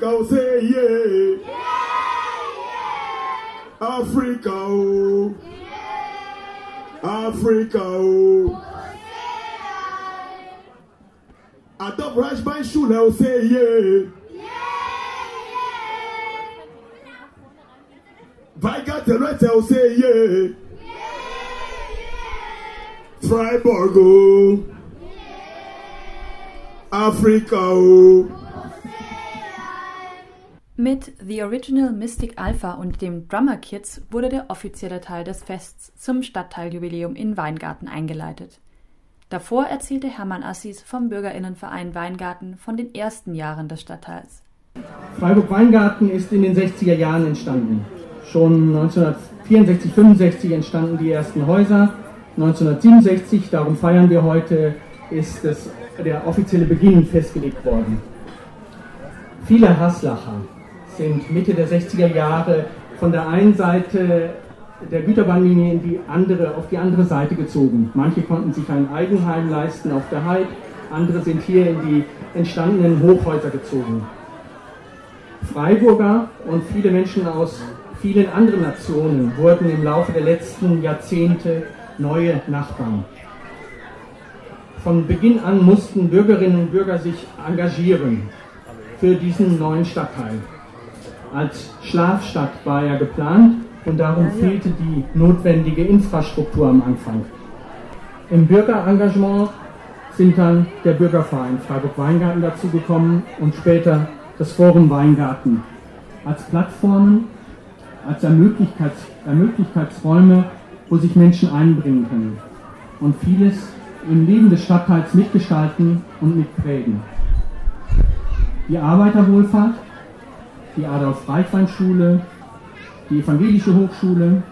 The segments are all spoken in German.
Africa, oh, say yeah. Yeah, yeah. Africa, oh. Yeah. Africa, oh. Até o Raj eu sei, oh, yeah. Vai gaterete, eu sei, yeah. Freiburg, oh. Africa, oh. Mit The Original Mystic Alpha und dem Drummer Kids wurde der offizielle Teil des Fests zum Stadtteiljubiläum in Weingarten eingeleitet. Davor erzählte Hermann Assis vom Bürgerinnenverein Weingarten von den ersten Jahren des Stadtteils. Freiburg-Weingarten ist in den 60er Jahren entstanden. Schon 1964, 65 entstanden die ersten Häuser. 1967, darum feiern wir heute, ist das, der offizielle Beginn festgelegt worden. Viele Haslacher sind Mitte der 60er Jahre von der einen Seite der Güterbahnlinie in die andere, auf die andere Seite gezogen. Manche konnten sich ein Eigenheim leisten auf der Heid, andere sind hier in die entstandenen Hochhäuser gezogen. Freiburger und viele Menschen aus vielen anderen Nationen wurden im Laufe der letzten Jahrzehnte neue Nachbarn. Von Beginn an mussten Bürgerinnen und Bürger sich engagieren für diesen neuen Stadtteil. Als Schlafstadt war er geplant und darum fehlte die notwendige Infrastruktur am Anfang. Im Bürgerengagement sind dann der Bürgerverein Freiburg-Weingarten dazugekommen und später das Forum Weingarten als Plattformen, als Ermöglichkeits Ermöglichkeitsräume, wo sich Menschen einbringen können und vieles im Leben des Stadtteils mitgestalten und mitprägen. Die Arbeiterwohlfahrt, die Adolf-Reichwein-Schule, die Evangelische Hochschule,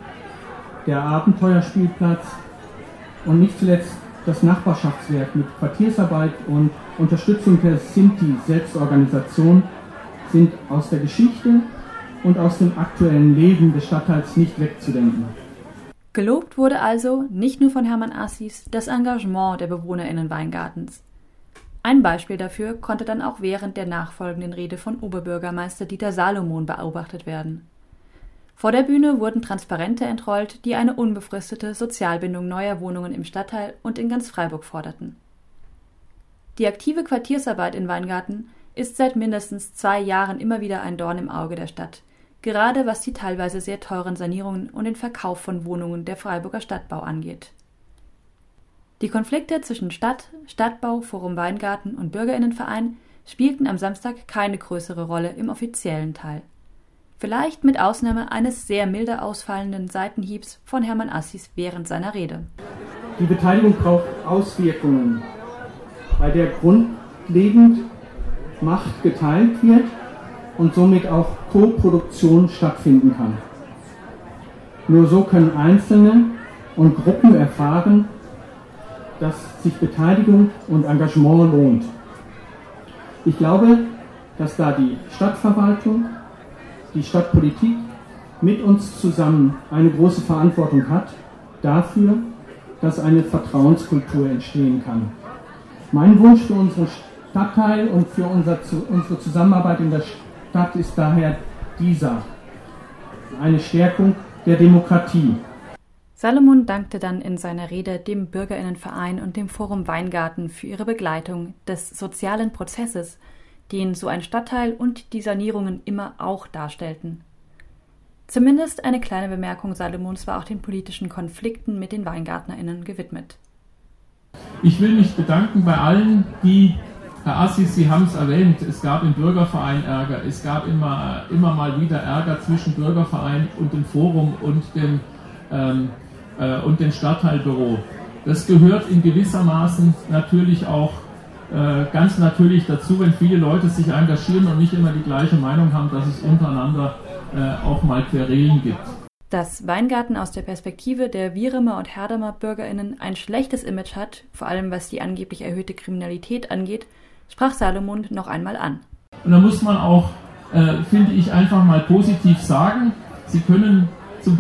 der Abenteuerspielplatz und nicht zuletzt das Nachbarschaftswerk mit Quartiersarbeit und Unterstützung der Sinti-Selbstorganisation sind aus der Geschichte und aus dem aktuellen Leben des Stadtteils nicht wegzudenken. Gelobt wurde also nicht nur von Hermann Assis das Engagement der BewohnerInnen Weingartens. Ein Beispiel dafür konnte dann auch während der nachfolgenden Rede von Oberbürgermeister Dieter Salomon beobachtet werden. Vor der Bühne wurden Transparente entrollt, die eine unbefristete Sozialbindung neuer Wohnungen im Stadtteil und in ganz Freiburg forderten. Die aktive Quartiersarbeit in Weingarten ist seit mindestens zwei Jahren immer wieder ein Dorn im Auge der Stadt, gerade was die teilweise sehr teuren Sanierungen und den Verkauf von Wohnungen der Freiburger Stadtbau angeht. Die Konflikte zwischen Stadt, Stadtbau, Forum Weingarten und Bürgerinnenverein spielten am Samstag keine größere Rolle im offiziellen Teil. Vielleicht mit Ausnahme eines sehr milder ausfallenden Seitenhiebs von Hermann Assis während seiner Rede. Die Beteiligung braucht Auswirkungen, bei der grundlegend Macht geteilt wird und somit auch Co-Produktion stattfinden kann. Nur so können Einzelne und Gruppen erfahren, dass sich Beteiligung und Engagement lohnt. Ich glaube, dass da die Stadtverwaltung, die Stadtpolitik mit uns zusammen eine große Verantwortung hat dafür, dass eine Vertrauenskultur entstehen kann. Mein Wunsch für unseren Stadtteil und für unser, unsere Zusammenarbeit in der Stadt ist daher dieser, eine Stärkung der Demokratie. Salomon dankte dann in seiner Rede dem Bürgerinnenverein und dem Forum Weingarten für ihre Begleitung des sozialen Prozesses, den so ein Stadtteil und die Sanierungen immer auch darstellten. Zumindest eine kleine Bemerkung Salomons war auch den politischen Konflikten mit den WeingartnerInnen gewidmet. Ich will mich bedanken bei allen, die, Herr Assis, Sie haben es erwähnt, es gab im Bürgerverein Ärger, es gab immer, immer mal wieder Ärger zwischen Bürgerverein und dem Forum und dem ähm, äh, und dem Stadtteilbüro. Das gehört in gewissermaßen natürlich auch äh, ganz natürlich dazu, wenn viele Leute sich engagieren und nicht immer die gleiche Meinung haben, dass es untereinander äh, auch mal Querelen gibt. Dass Weingarten aus der Perspektive der Wieremer und Herdemer BürgerInnen ein schlechtes Image hat, vor allem was die angeblich erhöhte Kriminalität angeht, sprach Salomon noch einmal an. Und da muss man auch, äh, finde ich, einfach mal positiv sagen, Sie können zum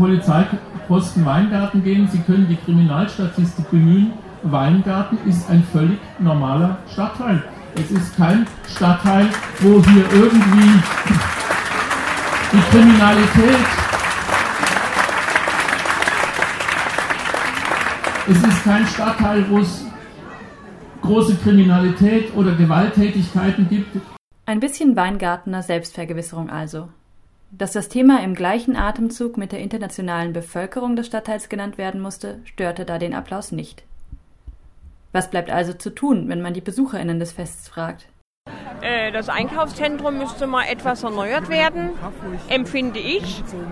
Posten Weingarten gehen, Sie können die Kriminalstatistik bemühen. Weingarten ist ein völlig normaler Stadtteil. Es ist kein Stadtteil, wo hier irgendwie die Kriminalität. Es ist kein Stadtteil, wo es große Kriminalität oder Gewalttätigkeiten gibt. Ein bisschen Weingartener Selbstvergewisserung also. Dass das Thema im gleichen Atemzug mit der internationalen Bevölkerung des Stadtteils genannt werden musste, störte da den Applaus nicht. Was bleibt also zu tun, wenn man die BesucherInnen des Fests fragt? Äh, das Einkaufszentrum müsste mal etwas erneuert werden, empfinde ich.